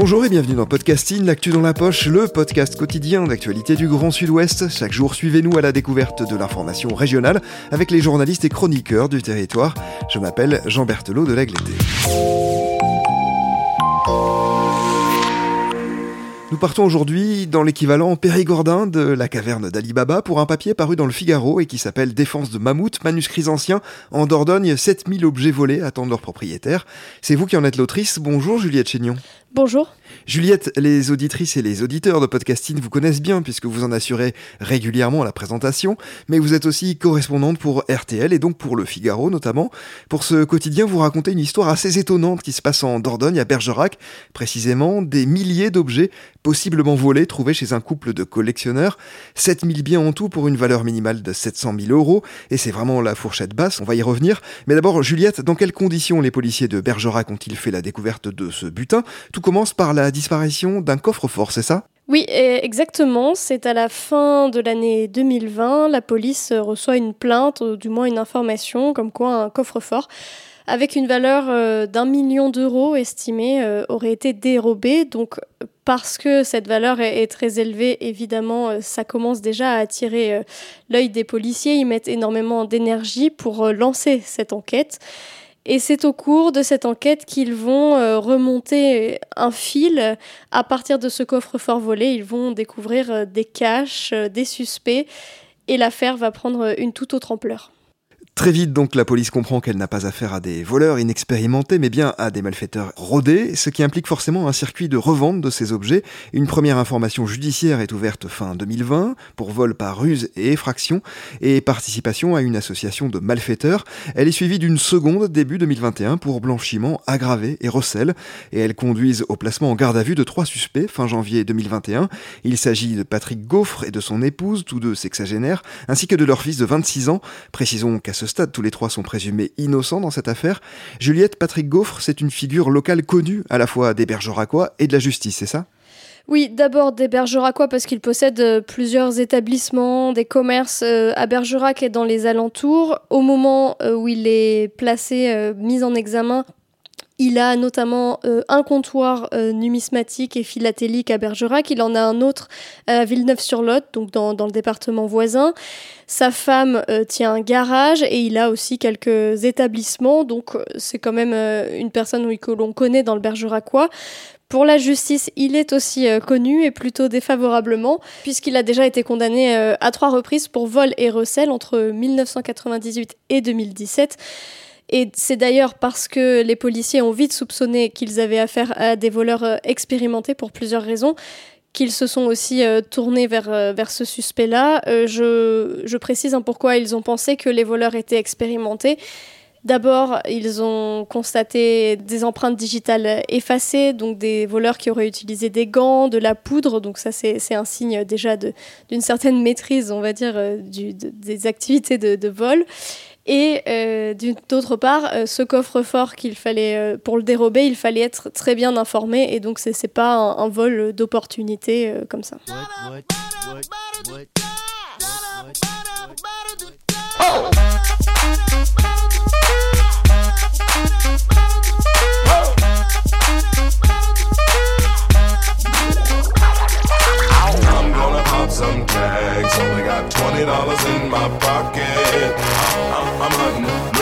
Bonjour et bienvenue dans Podcasting, l'actu dans la poche, le podcast quotidien d'actualité du Grand Sud-Ouest. Chaque jour, suivez-nous à la découverte de l'information régionale avec les journalistes et chroniqueurs du territoire. Je m'appelle Jean Berthelot de l'Agleté. Nous partons aujourd'hui dans l'équivalent périgordin de la caverne d'Ali Baba pour un papier paru dans le Figaro et qui s'appelle Défense de mammouth, manuscrits anciens. En Dordogne, 7000 objets volés attendent leur propriétaire. C'est vous qui en êtes l'autrice. Bonjour Juliette Chénion. Bonjour. Juliette, les auditrices et les auditeurs de podcasting vous connaissent bien puisque vous en assurez régulièrement la présentation, mais vous êtes aussi correspondante pour RTL et donc pour Le Figaro notamment. Pour ce quotidien, vous racontez une histoire assez étonnante qui se passe en Dordogne, à Bergerac, précisément des milliers d'objets possiblement volés trouvés chez un couple de collectionneurs. 7000 biens en tout pour une valeur minimale de 700 000 euros, et c'est vraiment la fourchette basse, on va y revenir. Mais d'abord, Juliette, dans quelles conditions les policiers de Bergerac ont-ils fait la découverte de ce butin? Tout commence par la disparition d'un coffre-fort, c'est ça? Oui, exactement. C'est à la fin de l'année 2020, la police reçoit une plainte, ou du moins une information, comme quoi un coffre-fort avec une valeur euh, d'un million d'euros estimée euh, aurait été dérobé. Donc parce que cette valeur est, très élevée, évidemment, euh, ça commence déjà à attirer l'œil des policiers. Ils mettent énormément d'énergie pour lancer cette enquête. Et c'est au cours de cette enquête qu'ils vont euh, remonter un fil. À partir de ce coffre-fort volé, ils vont découvrir euh, des caches, euh, des suspects, et l'affaire va prendre une toute autre ampleur. Très vite donc la police comprend qu'elle n'a pas affaire à des voleurs inexpérimentés mais bien à des malfaiteurs rodés, ce qui implique forcément un circuit de revente de ces objets. Une première information judiciaire est ouverte fin 2020 pour vol par ruse et effraction et participation à une association de malfaiteurs. Elle est suivie d'une seconde début 2021 pour blanchiment aggravé et recel et elle conduise au placement en garde à vue de trois suspects fin janvier 2021. Il s'agit de Patrick Gaufre et de son épouse, tous deux sexagénaires, ainsi que de leur fils de 26 ans. Précisons qu'à ce stade, tous les trois sont présumés innocents dans cette affaire. Juliette Patrick Gaufre, c'est une figure locale connue à la fois des Bergeracois et de la justice, c'est ça? Oui, d'abord des Bergeracois parce qu'il possède euh, plusieurs établissements, des commerces euh, à Bergerac et dans les alentours. Au moment euh, où il est placé, mis en examen, il a notamment un comptoir numismatique et philatélique à Bergerac. Il en a un autre à Villeneuve-sur-Lot, donc dans, dans, le département voisin. Sa femme euh, tient un garage et il a aussi quelques établissements, donc euh, c'est quand même euh, une personne que l'on connaît dans le Bergeracois. Pour la justice, il est aussi connu et plutôt défavorablement, puisqu'il a déjà été condamné à trois reprises pour vol et recel entre 1998 et 2017. Et c'est d'ailleurs parce que les policiers ont vite soupçonné qu'ils avaient affaire à des voleurs expérimentés pour plusieurs raisons qu'ils se sont aussi euh, tournés vers, euh, vers ce suspect-là. Euh, je, je, précise hein, pourquoi ils ont pensé que les voleurs étaient expérimentés. D'abord, ils ont constaté des empreintes digitales effacées, donc des voleurs qui auraient utilisé des gants, de la poudre, donc ça c'est un signe déjà d'une certaine maîtrise, on va dire, des activités de, de vol. Et euh, d'autre part, euh, ce coffre-fort qu'il fallait euh, pour le dérober, il fallait être très bien informé et donc c'est pas un, un vol d'opportunité comme ça. Some tags. Only got twenty dollars in my pocket. I'm, I'm hunting,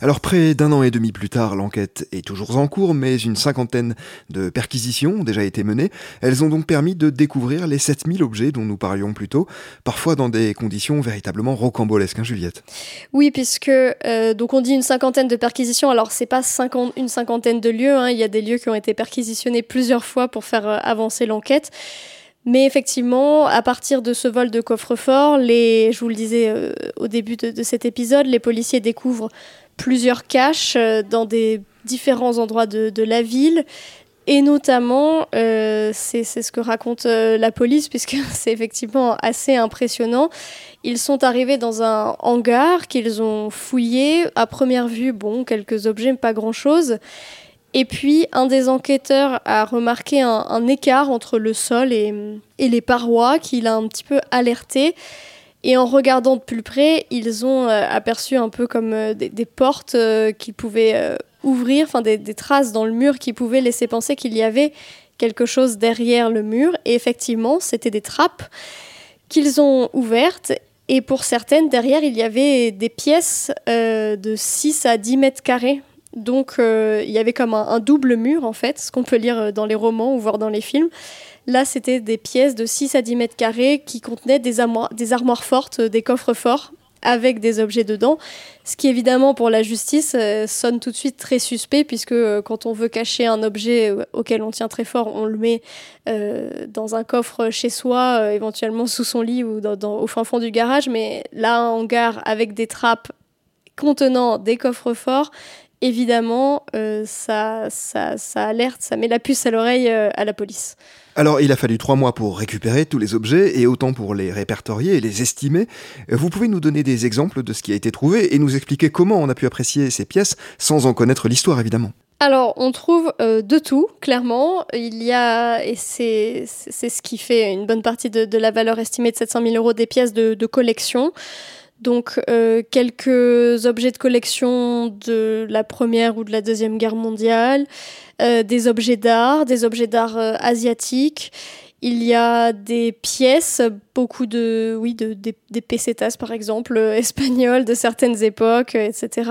Alors près d'un an et demi plus tard, l'enquête est toujours en cours, mais une cinquantaine de perquisitions ont déjà été menées. Elles ont donc permis de découvrir les 7000 objets dont nous parlions plus tôt, parfois dans des conditions véritablement rocambolesques, hein, Juliette? Oui, puisque euh, donc on dit une cinquantaine de perquisitions, alors c'est pas une cinquantaine de lieux, hein. il y a des lieux qui ont été perquisitionnés plusieurs fois pour faire euh, avancer l'enquête. Mais effectivement, à partir de ce vol de coffre-fort, je vous le disais euh, au début de, cet épisode, les policiers découvrent plusieurs caches euh, dans des différents endroits de, la ville. Et notamment, euh, c'est ce que raconte la police, puisque c'est effectivement assez impressionnant. Ils sont arrivés dans un hangar qu'ils ont fouillé. À première vue, bon, quelques objets, pas grand-chose. Et puis, un des enquêteurs a remarqué un, écart entre le sol et, les parois qui l'a un petit peu alerté. Et en regardant de plus près, ils ont euh, aperçu un peu comme euh, des, portes euh, qui pouvaient ouvrir, enfin des, traces dans le mur qui pouvaient laisser penser qu'il y avait quelque chose derrière le mur. Et effectivement, c'était des trappes qu'ils ont ouvertes. Et pour certaines, derrière, il y avait des pièces de 6 à 10 mètres carrés donc il y avait comme un, double mur en fait, ce qu'on peut lire dans les romans ou voir dans les films. Là, c'était des pièces de 6 à 10 mètres carrés qui contenaient des, armoires fortes, des coffres forts avec des objets dedans, ce qui évidemment pour la justice euh, sonne tout de suite très suspect puisque quand on veut cacher un objet auquel on tient très fort, on le met dans un coffre chez soi, éventuellement sous son lit ou au fin fond du garage, mais là un hangar avec des trappes contenant des coffres forts, évidemment, euh, ça, ça, ça, alerte, ça met la puce à l'oreille euh, à la police. Alors, il a fallu trois mois pour récupérer tous les objets et autant pour les répertorier et les estimer. Vous pouvez nous donner des exemples de ce qui a été trouvé et nous expliquer comment on a pu apprécier ces pièces sans en connaître l'histoire, évidemment. Alors, on trouve euh, de tout, clairement. Il y a, et c'est ce qui fait une bonne partie de, la valeur estimée de 700 000 euros des pièces de, de collection. Donc euh, quelques objets de collection de la Première ou de la Deuxième Guerre mondiale, euh, des objets d'art, des objets d'art euh, asiatiques. Il y a des pièces, beaucoup de, oui, de, des, des pesetas par exemple, espagnoles de certaines époques, etc.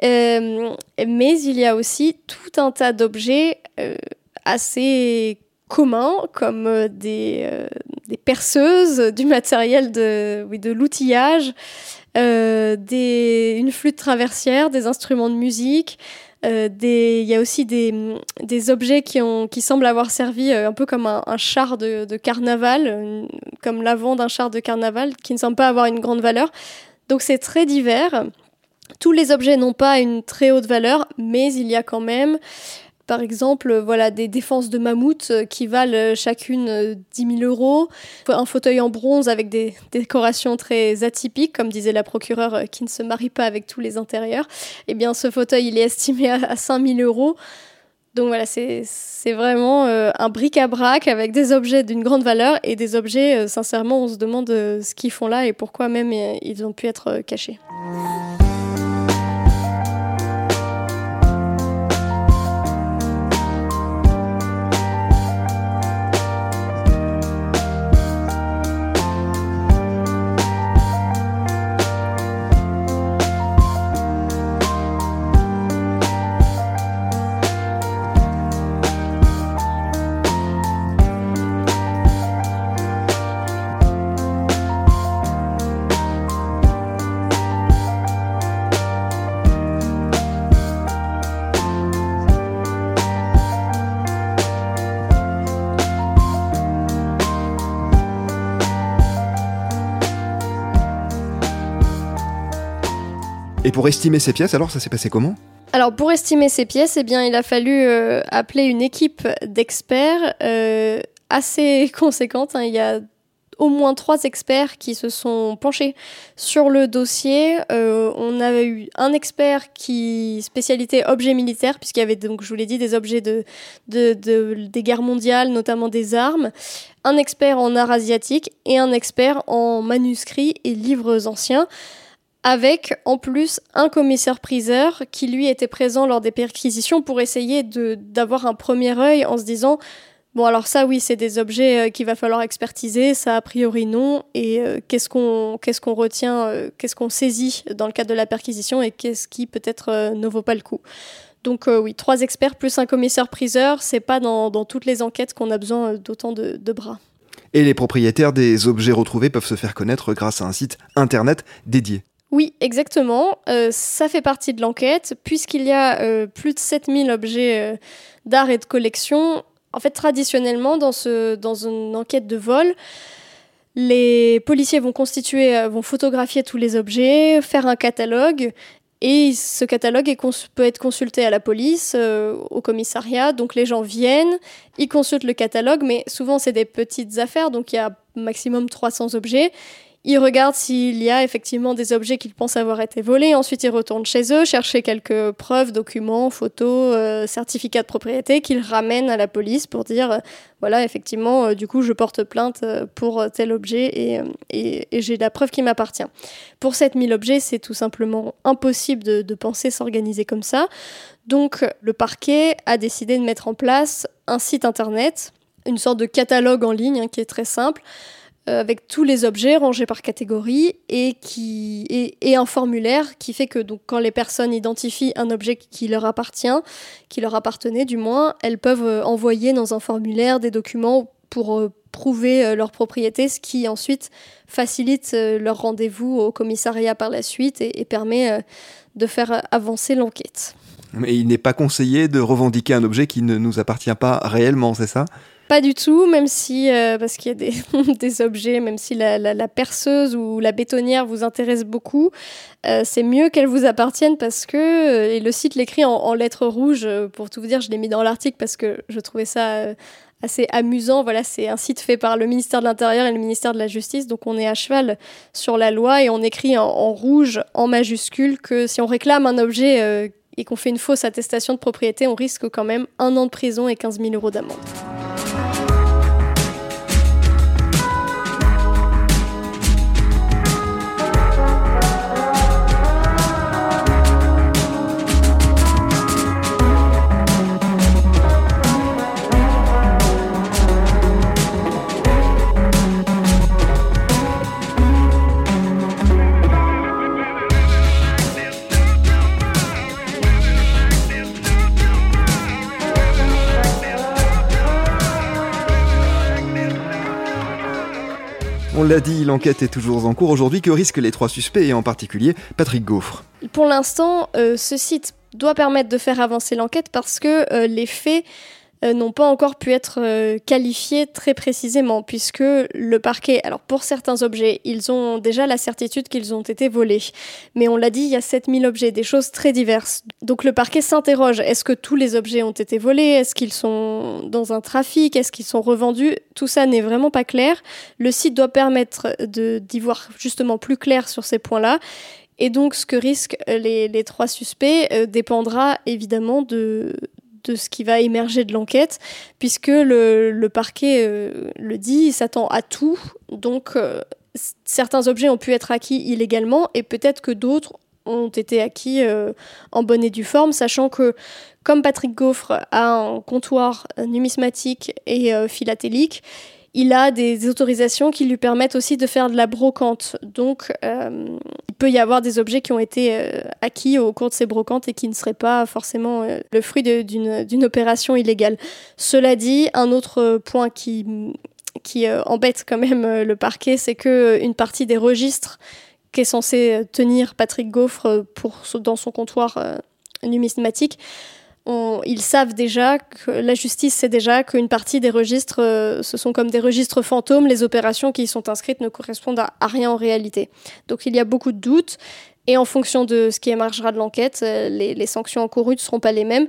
mais il y a aussi tout un tas d'objets assez communs, comme des, des perceuses, du matériel de, oui, de l'outillage, euh, une flûte traversière, des instruments de musique. Euh, il y a aussi des, des, objets qui, ont, qui semblent avoir servi euh, un peu comme un, char de, de carnaval, comme l'avant d'un char de carnaval, qui ne semble pas avoir une grande valeur. Donc c'est très divers. Tous les objets n'ont pas une très haute valeur, mais il y a quand même par exemple, euh, voilà, des défenses de mammouth euh, qui valent euh, chacune 10 000 euros, un fauteuil en bronze avec des décorations très atypiques, comme disait la procureure qui ne se marie pas avec tous les intérieurs. Eh bien, ce fauteuil, il est estimé à 5 000 euros. Donc voilà, c'est vraiment un bric-à-brac avec des objets d'une grande valeur et des objets, sincèrement, on se demande ce qu'ils font là et pourquoi même ils ont pu être cachés. Et pour estimer ces pièces, alors ça s'est passé comment? Alors pour estimer ces pièces, eh bien il a fallu euh, appeler une équipe d'experts euh, assez conséquente. Hein. Il y a au moins trois experts qui se sont penchés sur le dossier. Euh, on a eu un expert qui spécialité objets militaires, puisqu'il y avait donc, je vous l'ai dit, des objets de, des guerres mondiales, notamment des armes. Un expert en art asiatique et un expert en manuscrits et livres anciens avec en plus un commissaire-priseur qui lui était présent lors des perquisitions pour essayer d'avoir un premier œil en se disant Bon, alors ça, oui, c'est des objets qu'il va falloir expertiser. Ça, a priori, non. Et qu'est-ce qu'on qu'est-ce retient, qu'est-ce qu'on saisit dans le cadre de la perquisition et qu'est-ce qui peut-être ne vaut pas le coup. Donc oui, trois experts plus un commissaire-priseur, c'est pas dans, toutes les enquêtes qu'on a besoin d'autant de bras. Et les propriétaires des objets retrouvés peuvent se faire connaître grâce à un site internet dédié. Oui, exactement. Euh, ça fait partie de l'enquête, puisqu'il y a euh, plus de 7000 objets euh, d'art et de collection. En fait, traditionnellement, dans, une enquête de vol, les policiers vont constituer, vont photographier tous les objets, faire un catalogue, et ce catalogue peut être consulté à la police, au commissariat. Donc les gens viennent, ils consultent le catalogue, mais souvent c'est des petites affaires, donc il y a maximum 300 objets. Ils regardent s'il y a effectivement des objets qu'ils pensent avoir été volés. Ensuite, ils retournent chez eux, chercher quelques preuves, documents, photos, euh, certificats de propriété qu'ils ramènent à la police pour dire euh, voilà, effectivement, euh, du coup, je porte plainte pour tel objet et, j'ai la preuve qui m'appartient. Pour 7000 objets, c'est tout simplement impossible de, penser s'organiser comme ça. Donc, le parquet a décidé de mettre en place un site internet, une sorte de catalogue en ligne hein, qui est très simple avec tous les objets rangés par catégorie et, qui, et, un formulaire qui fait que donc, quand les personnes identifient un objet qui leur appartient, qui leur appartenait du moins, elles peuvent euh, envoyer dans un formulaire des documents pour euh, prouver leur propriété, ce qui ensuite facilite leur rendez-vous au commissariat par la suite et permet de faire avancer l'enquête. Mais il n'est pas conseillé de revendiquer un objet qui ne nous appartient pas réellement, c'est ça? Pas du tout, même si, euh, parce qu'il y a des, des, objets, même si la, la, perceuse ou la bétonnière vous intéresse beaucoup, euh, c'est mieux qu'elle vous appartienne parce que, euh, et le site l'écrit en, lettres rouges, pour tout vous dire, je l'ai mis dans l'article parce que je trouvais ça assez amusant. Voilà, c'est un site fait par le ministère de l'Intérieur et le ministère de la Justice, donc on est à cheval sur la loi et on écrit en, en rouge, en majuscule, que si on réclame un objet et qu'on fait une fausse attestation de propriété, on risque quand même un an de prison et 15 000 euros d'amende. L'a dit, l'enquête est toujours en cours aujourd'hui. Que risquent les trois suspects et en particulier Patrick Gaufre? Pour l'instant, euh, ce site doit permettre de faire avancer l'enquête parce que euh, les faits n'ont pas encore pu être euh, qualifiés très précisément, puisque le parquet, alors pour certains objets, ils ont déjà la certitude qu'ils ont été volés. Mais on l'a dit, il y a 7000 objets, des choses très diverses. Donc le parquet s'interroge, est-ce que tous les objets ont été volés? Est-ce qu'ils sont dans un trafic? Est-ce qu'ils sont revendus? Tout ça n'est vraiment pas clair. Le site doit permettre d'y voir justement plus clair sur ces points-là. Et donc, ce que risquent les, les trois suspects euh, dépendra évidemment de, de ce qui va émerger de l'enquête, puisque le, parquet euh, le dit, il s'attend à tout. Donc, euh, certains objets ont pu être acquis illégalement et peut-être que d'autres ont été acquis euh, en bonne et due forme, sachant que comme Patrick Gaufre a un comptoir numismatique et philatélique, il a des autorisations qui lui permettent aussi de faire de la brocante. Donc, euh, il peut y avoir des objets qui ont été euh, acquis au cours de ces brocantes et qui ne seraient pas forcément euh, le fruit d'une opération illégale. Cela dit, un autre point qui, embête quand même le parquet, c'est que une partie des registres qu'est censé tenir Patrick Gaufre dans son comptoir numismatique ils savent déjà que la justice sait déjà qu'une partie des registres, euh, ce sont comme des registres fantômes, les opérations qui y sont inscrites ne correspondent à, rien en réalité. Donc il y a beaucoup de doutes, et en fonction de ce qui émergera de l'enquête, euh, les, sanctions encourues ne seront pas les mêmes.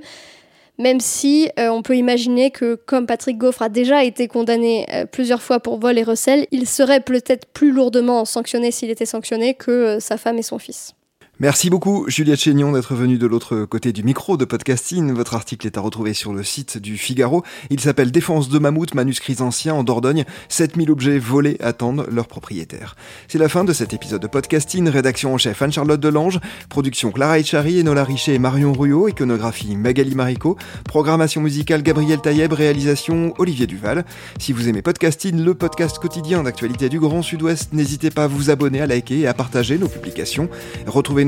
Même si euh, on peut imaginer que, comme Patrick Gaufre a déjà été condamné plusieurs fois pour vol et recel, il serait peut-être plus lourdement sanctionné s'il était sanctionné que sa femme et son fils. Merci beaucoup Juliette Chénion d'être venue de l'autre côté du micro de podcasting. Votre article est à retrouver sur le site du Figaro. Il s'appelle Défense de mammouth, manuscrits anciens en Dordogne. 7000 objets volés attendent leurs propriétaires. C'est la fin de cet épisode de podcasting. Rédaction en chef Anne-Charlotte Delange. Production Clara Echari, Enola Richer et Marion Ruot. Iconographie Magali Marico. Programmation musicale Gabriel Taïeb. Réalisation Olivier Duval. Si vous aimez podcasting, le podcast quotidien d'actualité du Grand Sud-Ouest, n'hésitez pas à vous abonner, à liker et à partager nos publications. Retrouvez